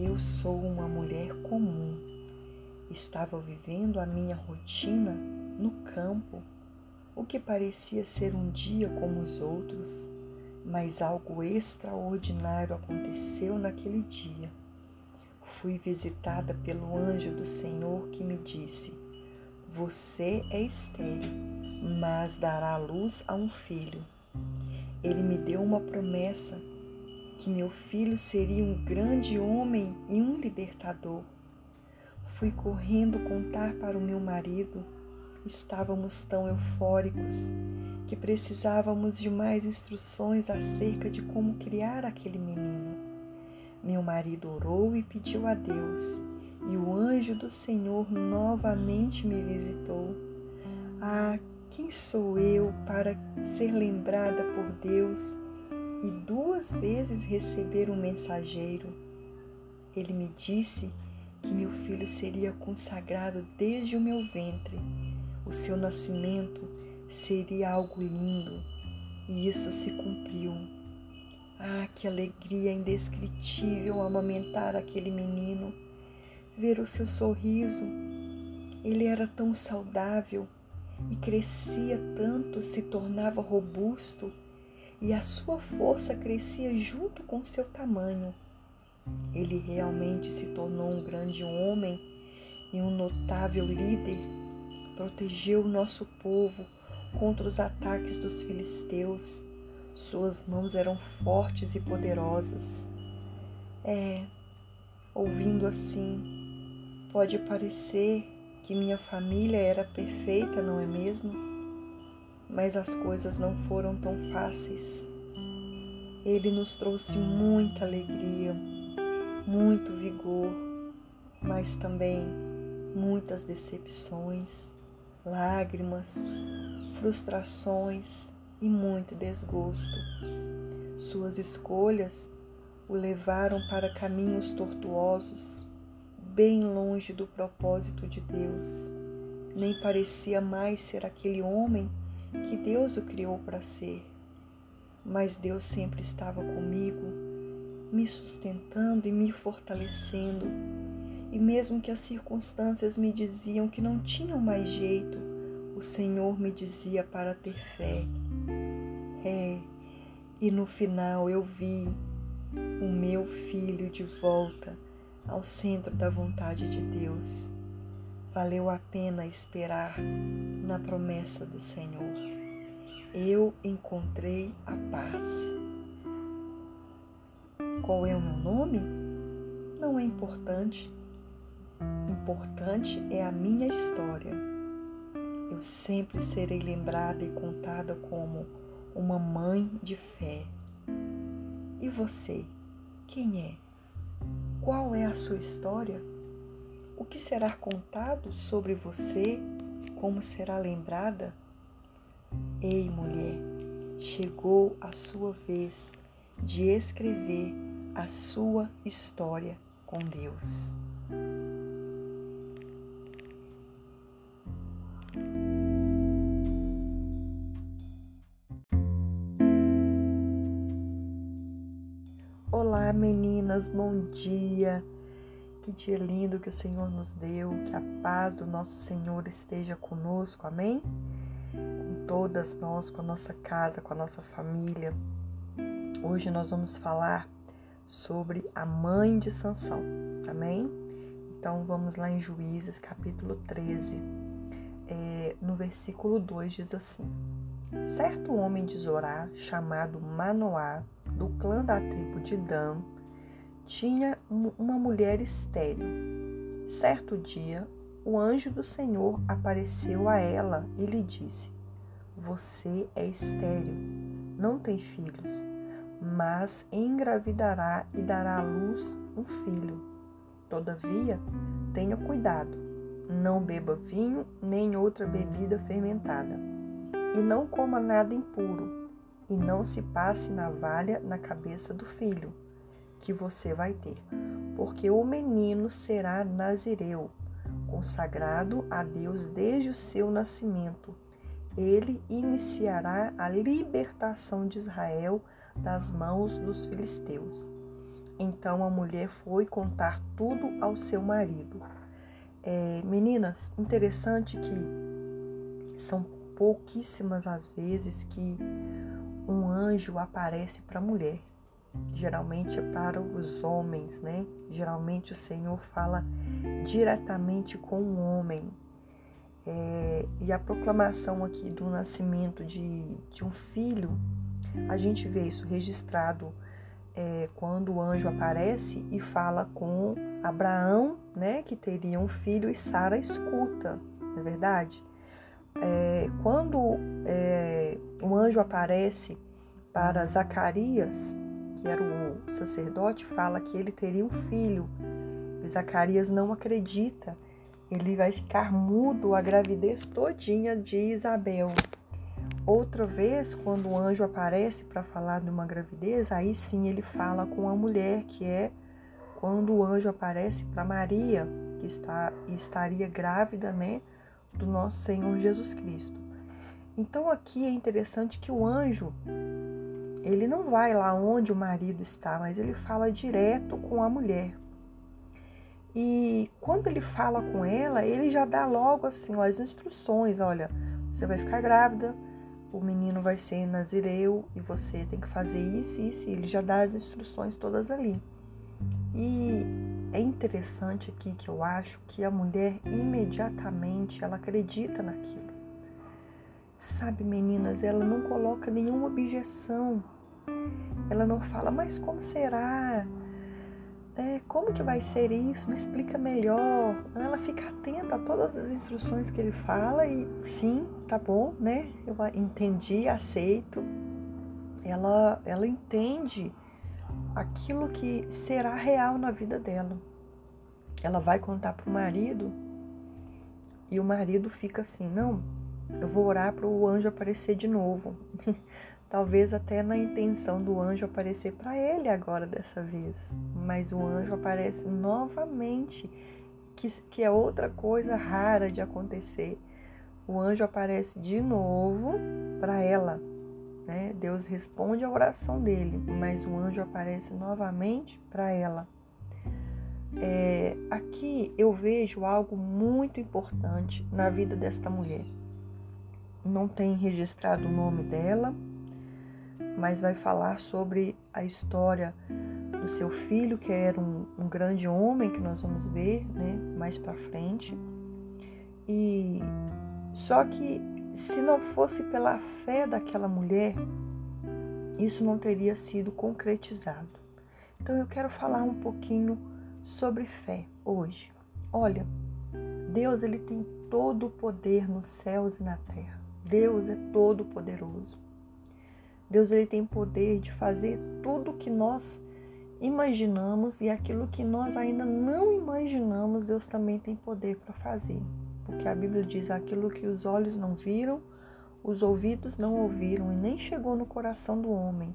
Eu sou uma mulher comum. Estava vivendo a minha rotina no campo, o que parecia ser um dia como os outros, mas algo extraordinário aconteceu naquele dia. Fui visitada pelo anjo do Senhor que me disse: Você é estéril, mas dará luz a um filho. Ele me deu uma promessa que meu filho seria um grande homem e um libertador. Fui correndo contar para o meu marido. Estávamos tão eufóricos que precisávamos de mais instruções acerca de como criar aquele menino. Meu marido orou e pediu a Deus, e o anjo do Senhor novamente me visitou. Ah, quem sou eu para ser lembrada por Deus? E duas vezes receber um mensageiro. Ele me disse que meu filho seria consagrado desde o meu ventre. O seu nascimento seria algo lindo e isso se cumpriu. Ah, que alegria indescritível amamentar aquele menino, ver o seu sorriso. Ele era tão saudável e crescia tanto, se tornava robusto e a sua força crescia junto com seu tamanho. Ele realmente se tornou um grande homem e um notável líder. Protegeu o nosso povo contra os ataques dos filisteus. Suas mãos eram fortes e poderosas. É, ouvindo assim, pode parecer que minha família era perfeita, não é mesmo? Mas as coisas não foram tão fáceis. Ele nos trouxe muita alegria, muito vigor, mas também muitas decepções, lágrimas, frustrações e muito desgosto. Suas escolhas o levaram para caminhos tortuosos, bem longe do propósito de Deus. Nem parecia mais ser aquele homem que Deus o criou para ser. Mas Deus sempre estava comigo, me sustentando e me fortalecendo. E mesmo que as circunstâncias me diziam que não tinham mais jeito, o Senhor me dizia para ter fé. É, e no final eu vi o meu filho de volta ao centro da vontade de Deus. Valeu a pena esperar na promessa do Senhor. Eu encontrei a paz. Qual é o meu nome? Não é importante. Importante é a minha história. Eu sempre serei lembrada e contada como uma mãe de fé. E você, quem é? Qual é a sua história? O que será contado sobre você? Como será lembrada? Ei, mulher, chegou a sua vez de escrever a sua história com Deus. Olá, meninas, bom dia. Que dia lindo que o Senhor nos deu, que a paz do nosso Senhor esteja conosco, amém? Com todas nós, com a nossa casa, com a nossa família. Hoje nós vamos falar sobre a mãe de Sansão, amém? Então vamos lá em Juízes capítulo 13, é, no versículo 2 diz assim: Certo homem de Zorá, chamado Manoá, do clã da tribo de Dan, tinha uma mulher estéril. Certo dia, o anjo do Senhor apareceu a ela e lhe disse: Você é estéril, não tem filhos, mas engravidará e dará à luz um filho. Todavia, tenha cuidado, não beba vinho nem outra bebida fermentada, e não coma nada impuro, e não se passe navalha na cabeça do filho que você vai ter, porque o menino será nazireu, consagrado a Deus desde o seu nascimento. Ele iniciará a libertação de Israel das mãos dos filisteus. Então a mulher foi contar tudo ao seu marido. É, meninas, interessante que são pouquíssimas as vezes que um anjo aparece para a mulher. Geralmente é para os homens, né? Geralmente o Senhor fala diretamente com o homem. É, e a proclamação aqui do nascimento de, de um filho, a gente vê isso registrado é, quando o anjo aparece e fala com Abraão, né, que teria um filho, e Sara escuta, não é verdade? É, quando é, o anjo aparece para Zacarias, que era o sacerdote, fala que ele teria um filho. E Zacarias não acredita. Ele vai ficar mudo a gravidez todinha de Isabel. Outra vez, quando o anjo aparece para falar de uma gravidez, aí sim ele fala com a mulher, que é quando o anjo aparece para Maria, que está, estaria grávida, né, do nosso Senhor Jesus Cristo. Então aqui é interessante que o anjo ele não vai lá onde o marido está, mas ele fala direto com a mulher. E quando ele fala com ela, ele já dá logo assim ó, as instruções, olha, você vai ficar grávida, o menino vai ser nazireu e você tem que fazer isso isso. E ele já dá as instruções todas ali. E é interessante aqui que eu acho que a mulher imediatamente ela acredita naquilo. Sabe, meninas, ela não coloca nenhuma objeção. Ela não fala, mas como será? É, como que vai ser isso? Me explica melhor. Ela fica atenta a todas as instruções que ele fala e sim, tá bom, né? Eu entendi, aceito. Ela, ela entende aquilo que será real na vida dela. Ela vai contar para o marido e o marido fica assim: não, eu vou orar para o anjo aparecer de novo. Talvez até na intenção do anjo aparecer para ele agora dessa vez. Mas o anjo aparece novamente, que, que é outra coisa rara de acontecer. O anjo aparece de novo para ela. Né? Deus responde a oração dele, mas o anjo aparece novamente para ela. É, aqui eu vejo algo muito importante na vida desta mulher. Não tem registrado o nome dela, mas vai falar sobre a história do seu filho, que era um, um grande homem, que nós vamos ver né, mais para frente. E só que se não fosse pela fé daquela mulher, isso não teria sido concretizado. Então eu quero falar um pouquinho sobre fé hoje. Olha, Deus ele tem todo o poder nos céus e na terra. Deus é todo poderoso. Deus ele tem poder de fazer tudo que nós imaginamos e aquilo que nós ainda não imaginamos, Deus também tem poder para fazer. Porque a Bíblia diz aquilo que os olhos não viram, os ouvidos não ouviram e nem chegou no coração do homem,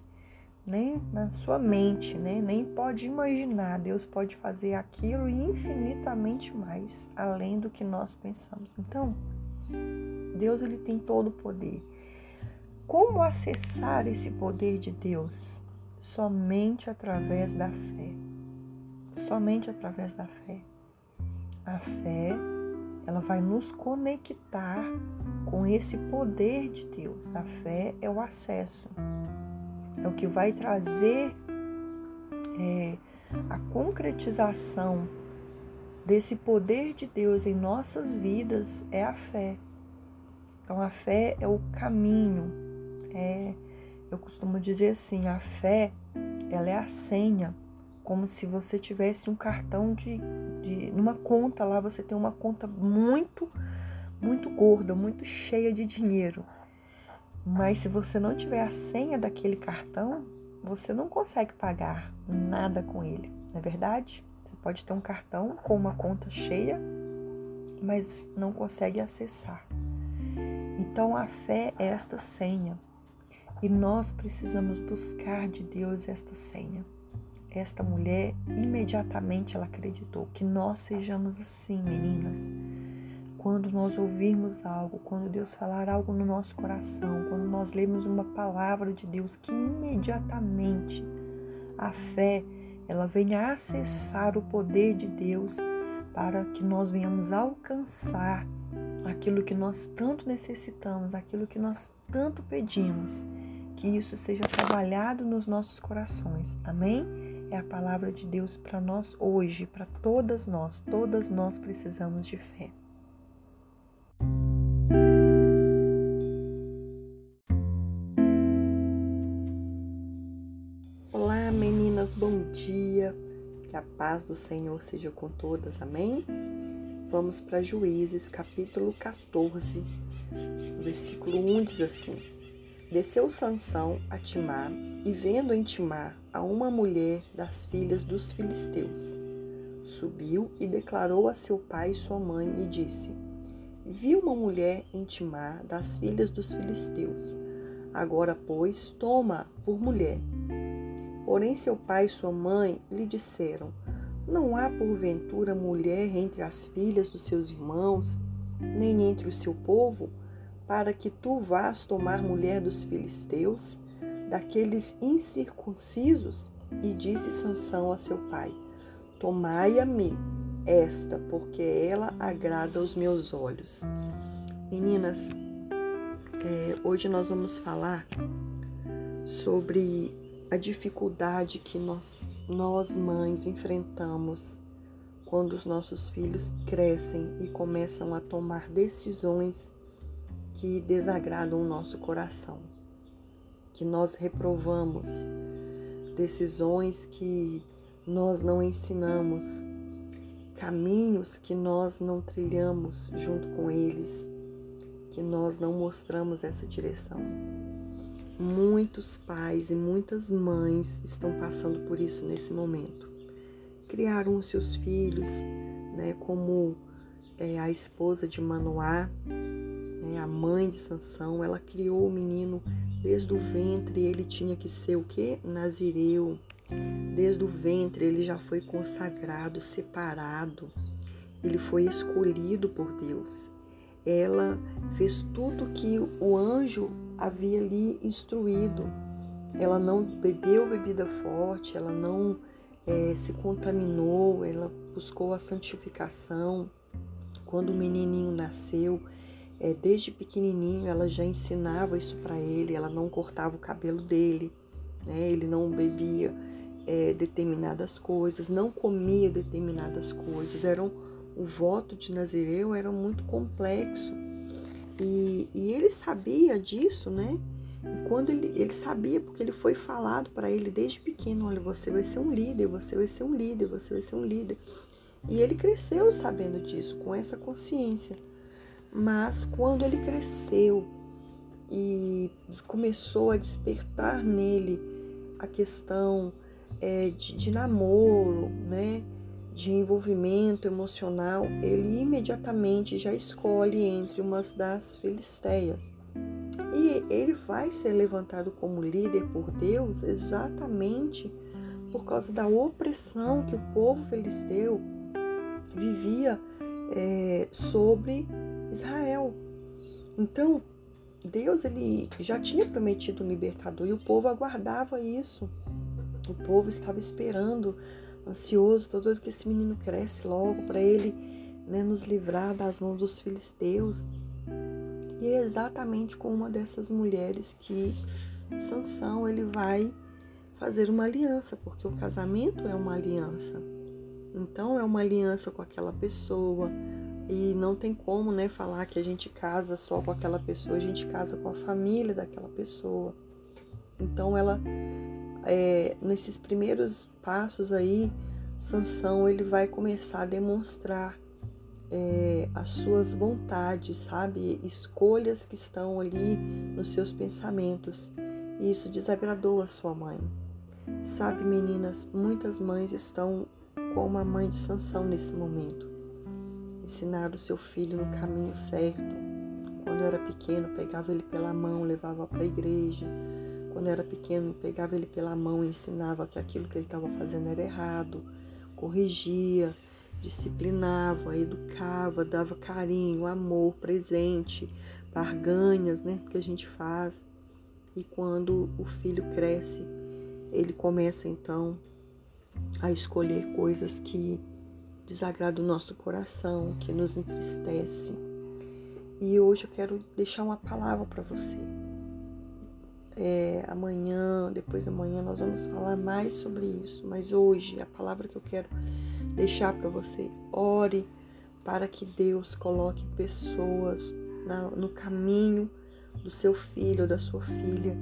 nem na sua mente, né? nem pode imaginar. Deus pode fazer aquilo e infinitamente mais, além do que nós pensamos. Então, Deus ele tem todo o poder. Como acessar esse poder de Deus? Somente através da fé. Somente através da fé. A fé, ela vai nos conectar com esse poder de Deus. A fé é o acesso, é o que vai trazer é, a concretização desse poder de Deus em nossas vidas é a fé. Então, a fé é o caminho, é, eu costumo dizer assim, a fé, ela é a senha, como se você tivesse um cartão de, de numa conta lá, você tem uma conta muito, muito gorda, muito cheia de dinheiro. Mas se você não tiver a senha daquele cartão, você não consegue pagar nada com ele, não é verdade? Você pode ter um cartão com uma conta cheia, mas não consegue acessar. Então a fé é esta senha. E nós precisamos buscar de Deus esta senha. Esta mulher imediatamente ela acreditou que nós sejamos assim, meninas. Quando nós ouvirmos algo, quando Deus falar algo no nosso coração, quando nós lemos uma palavra de Deus, que imediatamente a fé ela venha acessar o poder de Deus para que nós venhamos alcançar aquilo que nós tanto necessitamos, aquilo que nós tanto pedimos. Que isso seja trabalhado nos nossos corações. Amém? É a palavra de Deus para nós hoje, para todas nós. Todas nós precisamos de fé. Olá, meninas, bom dia. Que a paz do Senhor seja com todas. Amém? Vamos para Juízes, capítulo 14, versículo 1 diz assim: Desceu Sansão a Timar, e vendo em Timar a uma mulher das filhas dos filisteus, subiu e declarou a seu pai e sua mãe e disse: Vi uma mulher em Timar das filhas dos filisteus. Agora, pois, toma por mulher. Porém, seu pai e sua mãe lhe disseram: não há porventura mulher entre as filhas dos seus irmãos, nem entre o seu povo, para que tu vás tomar mulher dos filisteus, daqueles incircuncisos? E disse Sansão a seu pai: Tomai-a-me esta, porque ela agrada aos meus olhos. Meninas, é, hoje nós vamos falar sobre a dificuldade que nós, nós mães enfrentamos quando os nossos filhos crescem e começam a tomar decisões que desagradam o nosso coração, que nós reprovamos, decisões que nós não ensinamos, caminhos que nós não trilhamos junto com eles, que nós não mostramos essa direção. Muitos pais e muitas mães estão passando por isso nesse momento. Criaram os seus filhos, né, como é, a esposa de Manoá, né, a mãe de Sansão, ela criou o menino desde o ventre, ele tinha que ser o que? Nazireu. Desde o ventre ele já foi consagrado, separado. Ele foi escolhido por Deus. Ela fez tudo que o anjo havia lhe instruído. Ela não bebeu bebida forte, ela não é, se contaminou, ela buscou a santificação. Quando o menininho nasceu, é, desde pequenininho ela já ensinava isso para ele, ela não cortava o cabelo dele, né? ele não bebia é, determinadas coisas, não comia determinadas coisas. Eram, o voto de Nazireu era muito complexo e, e ele sabia disso, né? E quando ele, ele sabia, porque ele foi falado para ele desde pequeno: olha, você vai ser um líder, você vai ser um líder, você vai ser um líder. E ele cresceu sabendo disso, com essa consciência. Mas quando ele cresceu e começou a despertar nele a questão é, de, de namoro, né? de envolvimento emocional, ele imediatamente já escolhe entre umas das filisteias. E ele vai ser levantado como líder por Deus exatamente por causa da opressão que o povo filisteu vivia é, sobre Israel. Então, Deus ele já tinha prometido um libertador e o povo aguardava isso. O povo estava esperando ansioso, todo que esse menino cresce logo para ele né, nos livrar das mãos dos filisteus. E é exatamente com uma dessas mulheres que Sansão ele vai fazer uma aliança, porque o casamento é uma aliança. Então é uma aliança com aquela pessoa e não tem como, né, falar que a gente casa só com aquela pessoa, a gente casa com a família daquela pessoa. Então ela é, nesses primeiros passos aí, Sansão ele vai começar a demonstrar é, as suas vontades, sabe? Escolhas que estão ali nos seus pensamentos. E isso desagradou a sua mãe. Sabe, meninas, muitas mães estão como a mãe de Sansão nesse momento. Ensinar o seu filho no caminho certo. Quando era pequeno, pegava ele pela mão, levava para a igreja quando era pequeno, pegava ele pela mão e ensinava que aquilo que ele estava fazendo era errado, corrigia, disciplinava, educava, dava carinho, amor, presente, barganhas, né, que a gente faz. E quando o filho cresce, ele começa então a escolher coisas que desagradam o nosso coração, que nos entristece. E hoje eu quero deixar uma palavra para você. É, amanhã, depois da manhã, nós vamos falar mais sobre isso. Mas hoje, a palavra que eu quero deixar para você, ore para que Deus coloque pessoas na, no caminho do seu filho ou da sua filha,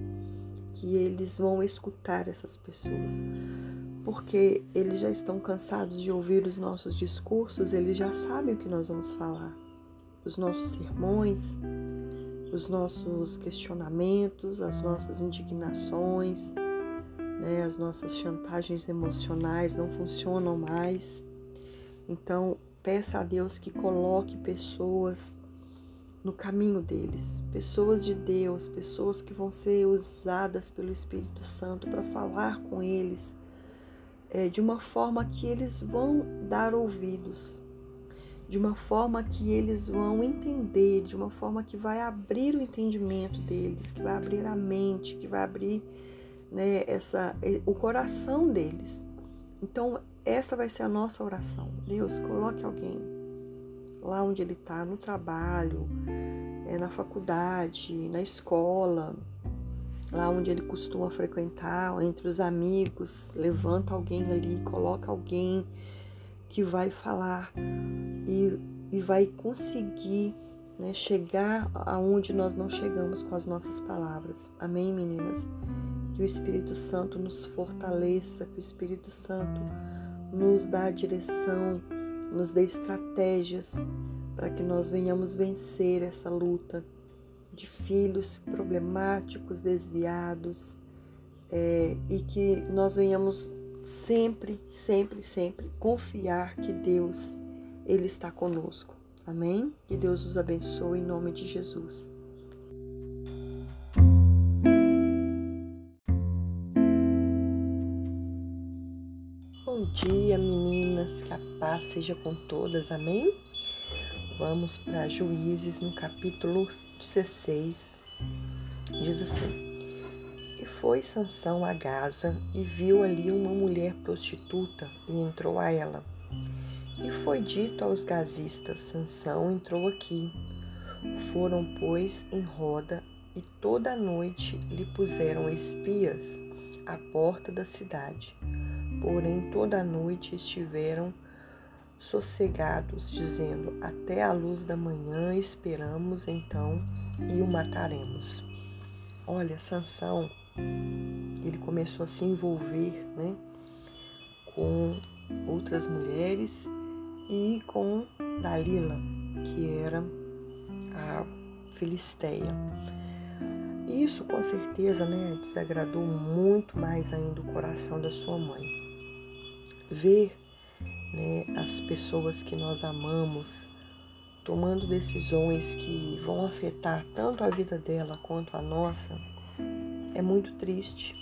que eles vão escutar essas pessoas. Porque eles já estão cansados de ouvir os nossos discursos, eles já sabem o que nós vamos falar. Os nossos sermões, os nossos questionamentos, as nossas indignações, né, as nossas chantagens emocionais não funcionam mais. Então, peça a Deus que coloque pessoas no caminho deles, pessoas de Deus, pessoas que vão ser usadas pelo Espírito Santo para falar com eles é, de uma forma que eles vão dar ouvidos, de uma forma que eles vão entender, de uma forma que vai abrir o entendimento deles, que vai abrir a mente, que vai abrir né, essa, o coração deles. Então, essa vai ser a nossa oração. Deus, coloque alguém lá onde ele está, no trabalho, é, na faculdade, na escola, lá onde ele costuma frequentar, entre os amigos, levanta alguém ali, coloca alguém que vai falar e, e vai conseguir né, chegar aonde nós não chegamos com as nossas palavras. Amém, meninas? Que o Espírito Santo nos fortaleça, que o Espírito Santo nos dá a direção, nos dê estratégias para que nós venhamos vencer essa luta de filhos problemáticos, desviados, é, e que nós venhamos sempre, sempre, sempre confiar que Deus, Ele está conosco. Amém? Que Deus os abençoe em nome de Jesus. Bom dia, meninas, que a paz seja com todas, amém? Vamos para Juízes no capítulo 16. Diz assim: E foi Sansão a Gaza e viu ali uma mulher prostituta e entrou a ela. E foi dito aos gazistas: Sansão entrou aqui. Foram, pois, em roda e toda a noite lhe puseram espias à porta da cidade Porém, toda a noite estiveram sossegados, dizendo: Até a luz da manhã esperamos então e o mataremos. Olha, Sansão, ele começou a se envolver, né, com outras mulheres e com Dalila, que era a Filisteia. Isso com certeza, né, desagradou muito mais ainda o coração da sua mãe ver né, as pessoas que nós amamos tomando decisões que vão afetar tanto a vida dela quanto a nossa é muito triste.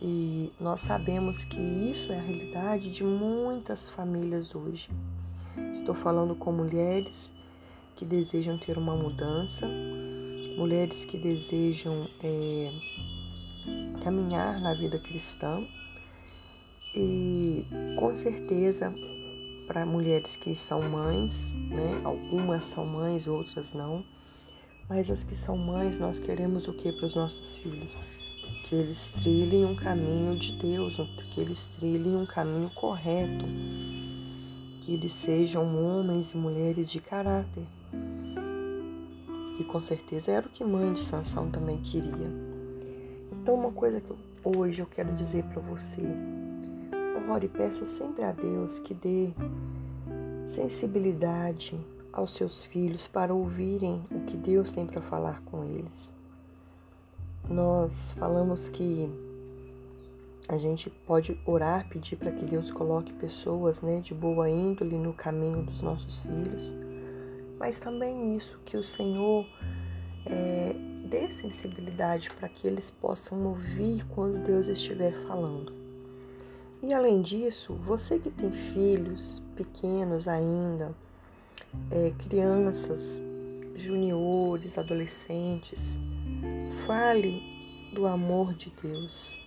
E nós sabemos que isso é a realidade de muitas famílias hoje. Estou falando com mulheres que desejam ter uma mudança, mulheres que desejam é, caminhar na vida cristã, e com certeza, para mulheres que são mães, né? Algumas são mães, outras não. Mas as que são mães, nós queremos o que para os nossos filhos? Que eles trilhem um caminho de Deus, que eles trilhem um caminho correto, que eles sejam homens e mulheres de caráter. E com certeza era o que mãe de Sansão também queria. Então, uma coisa que hoje eu quero dizer para você, Ore e peça sempre a Deus que dê sensibilidade aos seus filhos para ouvirem o que Deus tem para falar com eles. Nós falamos que a gente pode orar, pedir para que Deus coloque pessoas né, de boa índole no caminho dos nossos filhos, mas também isso, que o Senhor é, dê sensibilidade para que eles possam ouvir quando Deus estiver falando. E além disso, você que tem filhos pequenos ainda, é, crianças, juniores, adolescentes, fale do amor de Deus.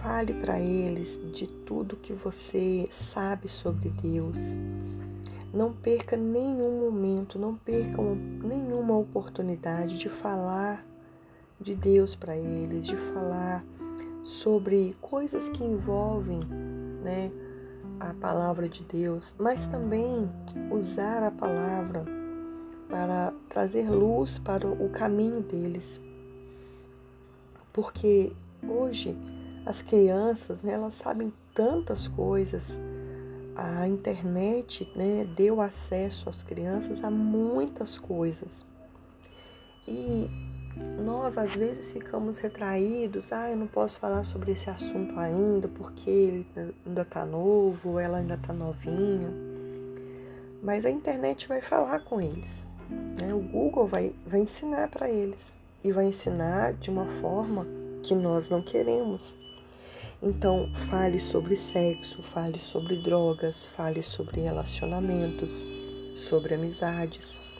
Fale para eles de tudo que você sabe sobre Deus. Não perca nenhum momento, não perca nenhuma oportunidade de falar de Deus para eles, de falar sobre coisas que envolvem, né, a palavra de Deus, mas também usar a palavra para trazer luz para o caminho deles. Porque hoje as crianças, né, elas sabem tantas coisas. A internet né, deu acesso às crianças a muitas coisas. E nós às vezes ficamos retraídos, ah, eu não posso falar sobre esse assunto ainda porque ele ainda está novo, ela ainda está novinha. Mas a internet vai falar com eles, né? o Google vai, vai ensinar para eles e vai ensinar de uma forma que nós não queremos. Então, fale sobre sexo, fale sobre drogas, fale sobre relacionamentos, sobre amizades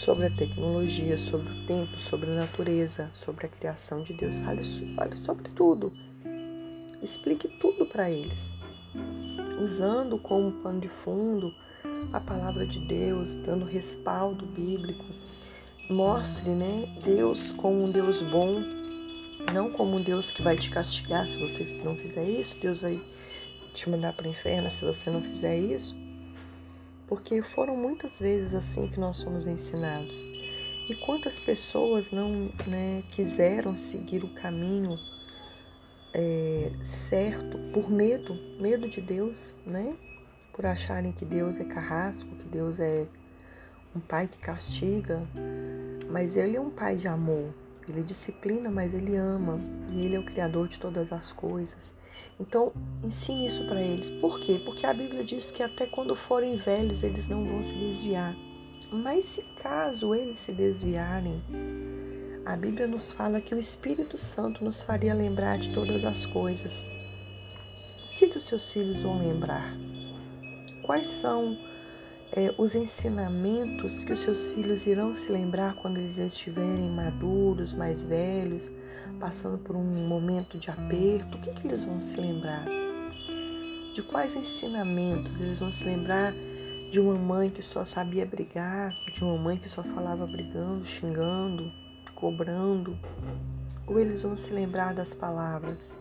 sobre a tecnologia, sobre o tempo, sobre a natureza, sobre a criação de Deus. Fale, fale sobre tudo. Explique tudo para eles, usando como pano de fundo a palavra de Deus, dando respaldo bíblico. Mostre, né, Deus como um Deus bom, não como um Deus que vai te castigar se você não fizer isso, Deus vai te mandar para o inferno se você não fizer isso porque foram muitas vezes assim que nós somos ensinados. E quantas pessoas não né, quiseram seguir o caminho é, certo por medo, medo de Deus, né? Por acharem que Deus é carrasco, que Deus é um pai que castiga, mas Ele é um pai de amor. Ele disciplina, mas Ele ama e Ele é o Criador de todas as coisas. Então, ensine isso para eles. Por quê? Porque a Bíblia diz que até quando forem velhos eles não vão se desviar. Mas se caso eles se desviarem, a Bíblia nos fala que o Espírito Santo nos faria lembrar de todas as coisas. O que, que os seus filhos vão lembrar? Quais são é, os ensinamentos que os seus filhos irão se lembrar quando eles estiverem maduros, mais velhos, passando por um momento de aperto? O que, que eles vão se lembrar? De quais ensinamentos eles vão se lembrar? De uma mãe que só sabia brigar, de uma mãe que só falava brigando, xingando, cobrando? Ou eles vão se lembrar das palavras?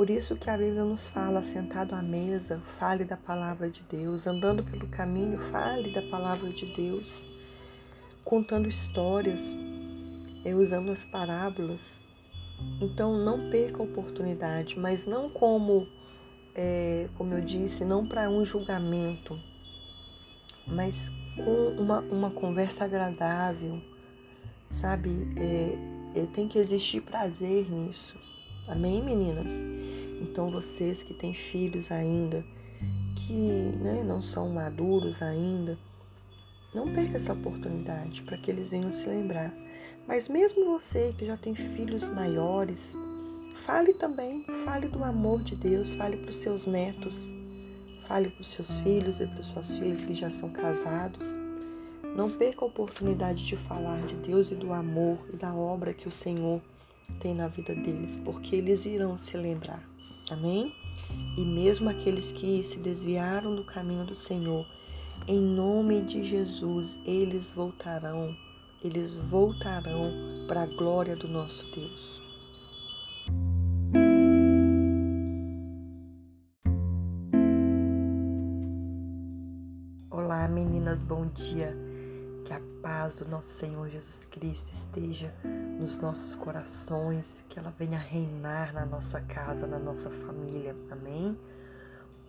Por isso que a Bíblia nos fala, sentado à mesa, fale da palavra de Deus, andando pelo caminho, fale da palavra de Deus, contando histórias, usando as parábolas. Então não perca a oportunidade, mas não como, é, como eu disse, não para um julgamento, mas com uma, uma conversa agradável, sabe? É, é, tem que existir prazer nisso. Amém, meninas? Então, vocês que têm filhos ainda, que né, não são maduros ainda, não perca essa oportunidade para que eles venham se lembrar. Mas mesmo você que já tem filhos maiores, fale também, fale do amor de Deus, fale para os seus netos, fale para os seus filhos e para suas filhas que já são casados. Não perca a oportunidade de falar de Deus e do amor e da obra que o Senhor tem na vida deles, porque eles irão se lembrar. Amém? E mesmo aqueles que se desviaram do caminho do Senhor, em nome de Jesus, eles voltarão, eles voltarão para a glória do nosso Deus. Olá, meninas, bom dia. Que a paz do nosso Senhor Jesus Cristo esteja nos nossos corações, que ela venha reinar na nossa casa, na nossa família. Amém?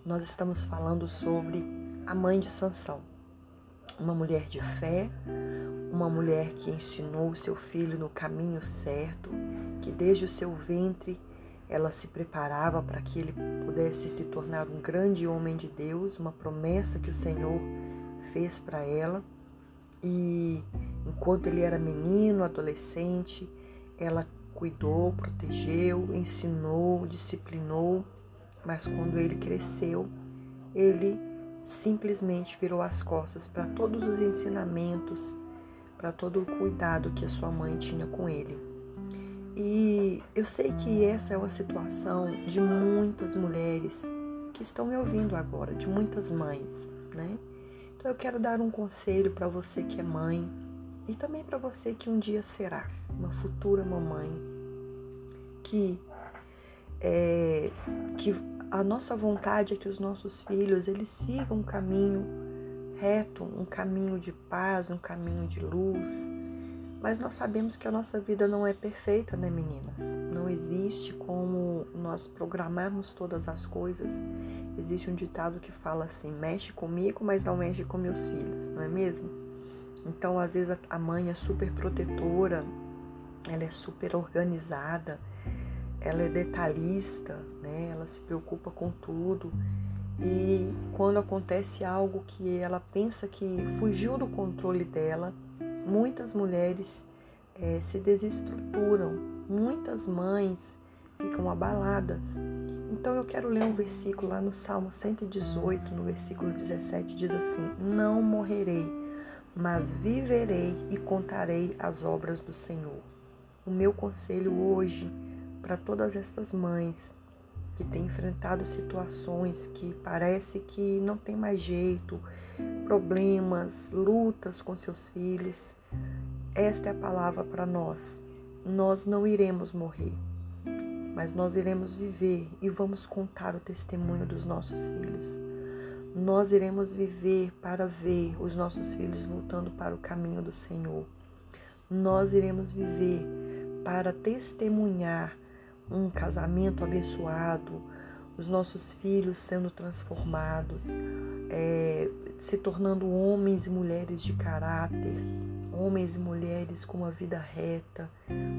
Nós estamos falando sobre a mãe de Sansão, uma mulher de fé, uma mulher que ensinou seu filho no caminho certo, que desde o seu ventre ela se preparava para que ele pudesse se tornar um grande homem de Deus, uma promessa que o Senhor fez para ela. E Enquanto ele era menino, adolescente, ela cuidou, protegeu, ensinou, disciplinou, mas quando ele cresceu, ele simplesmente virou as costas para todos os ensinamentos, para todo o cuidado que a sua mãe tinha com ele. E eu sei que essa é uma situação de muitas mulheres que estão me ouvindo agora, de muitas mães, né? Então eu quero dar um conselho para você que é mãe e também para você que um dia será uma futura mamãe, que é, que a nossa vontade é que os nossos filhos eles sigam um caminho reto, um caminho de paz, um caminho de luz. Mas nós sabemos que a nossa vida não é perfeita, né, meninas? Não existe como nós programarmos todas as coisas. Existe um ditado que fala assim: mexe comigo, mas não mexe com meus filhos, não é mesmo? Então, às vezes, a mãe é super protetora, ela é super organizada, ela é detalhista, né? Ela se preocupa com tudo. E quando acontece algo que ela pensa que fugiu do controle dela, muitas mulheres é, se desestruturam, muitas mães ficam abaladas. Então eu quero ler um versículo lá no Salmo 118, no versículo 17, diz assim: Não morrerei, mas viverei e contarei as obras do Senhor. O meu conselho hoje para todas estas mães que têm enfrentado situações que parece que não tem mais jeito, problemas, lutas com seus filhos. Esta é a palavra para nós. Nós não iremos morrer, mas nós iremos viver e vamos contar o testemunho dos nossos filhos. Nós iremos viver para ver os nossos filhos voltando para o caminho do Senhor. Nós iremos viver para testemunhar um casamento abençoado, os nossos filhos sendo transformados, é, se tornando homens e mulheres de caráter, homens e mulheres com uma vida reta,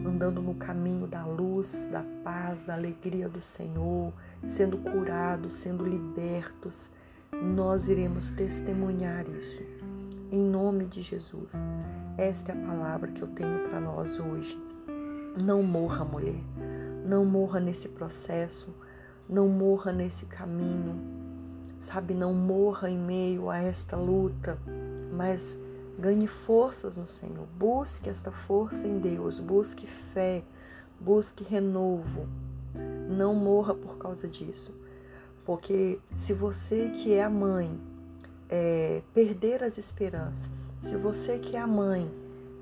andando no caminho da luz, da paz, da alegria do Senhor, sendo curados, sendo libertos. Nós iremos testemunhar isso. Em nome de Jesus. Esta é a palavra que eu tenho para nós hoje. Não morra, mulher. Não morra nesse processo, não morra nesse caminho, sabe? Não morra em meio a esta luta, mas ganhe forças no Senhor. Busque esta força em Deus, busque fé, busque renovo. Não morra por causa disso, porque se você que é a mãe é, perder as esperanças, se você que é a mãe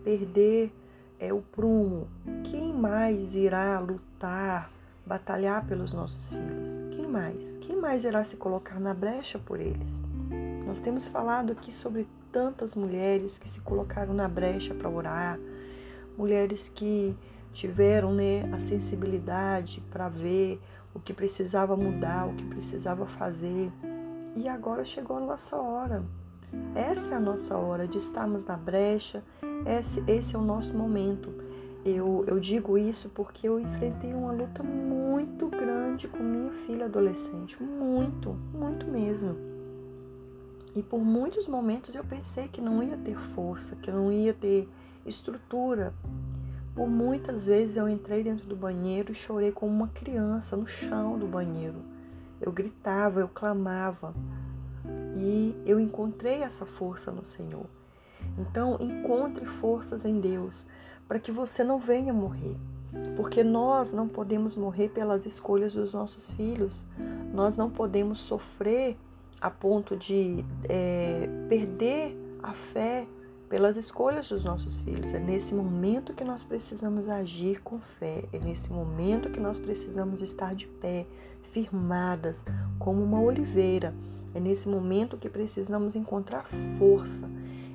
perder é o prumo, quem mais irá lutar, batalhar pelos nossos filhos? Quem mais? Quem mais irá se colocar na brecha por eles? Nós temos falado aqui sobre tantas mulheres que se colocaram na brecha para orar, mulheres que tiveram né, a sensibilidade para ver o que precisava mudar, o que precisava fazer. E agora chegou a nossa hora. Essa é a nossa hora de estarmos na brecha, esse, esse é o nosso momento. Eu, eu digo isso porque eu enfrentei uma luta muito grande com minha filha adolescente. Muito, muito mesmo. E por muitos momentos eu pensei que não ia ter força, que não ia ter estrutura. Por muitas vezes eu entrei dentro do banheiro e chorei como uma criança no chão do banheiro. Eu gritava, eu clamava. E eu encontrei essa força no Senhor. Então, encontre forças em Deus para que você não venha morrer. Porque nós não podemos morrer pelas escolhas dos nossos filhos. Nós não podemos sofrer a ponto de é, perder a fé pelas escolhas dos nossos filhos. É nesse momento que nós precisamos agir com fé. É nesse momento que nós precisamos estar de pé, firmadas, como uma oliveira. É nesse momento que precisamos encontrar força.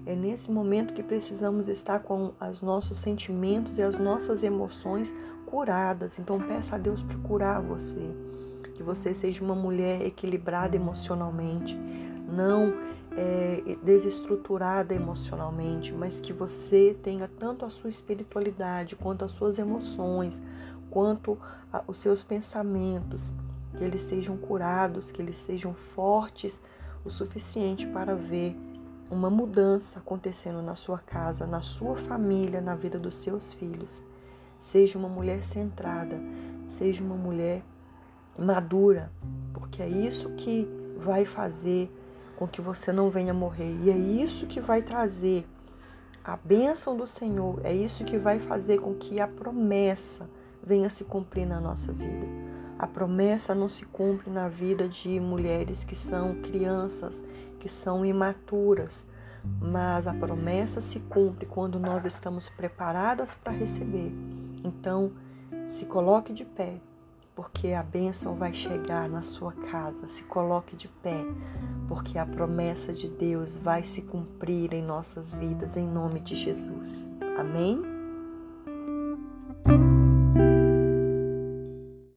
É nesse momento que precisamos estar com os nossos sentimentos e as nossas emoções curadas. Então peça a Deus para curar você. Que você seja uma mulher equilibrada emocionalmente, não é, desestruturada emocionalmente, mas que você tenha tanto a sua espiritualidade quanto as suas emoções, quanto a, os seus pensamentos que eles sejam curados, que eles sejam fortes o suficiente para ver uma mudança acontecendo na sua casa, na sua família, na vida dos seus filhos. Seja uma mulher centrada, seja uma mulher madura, porque é isso que vai fazer com que você não venha morrer. E é isso que vai trazer a bênção do Senhor, é isso que vai fazer com que a promessa venha se cumprir na nossa vida. A promessa não se cumpre na vida de mulheres que são crianças, que são imaturas, mas a promessa se cumpre quando nós estamos preparadas para receber. Então, se coloque de pé, porque a bênção vai chegar na sua casa. Se coloque de pé, porque a promessa de Deus vai se cumprir em nossas vidas, em nome de Jesus. Amém?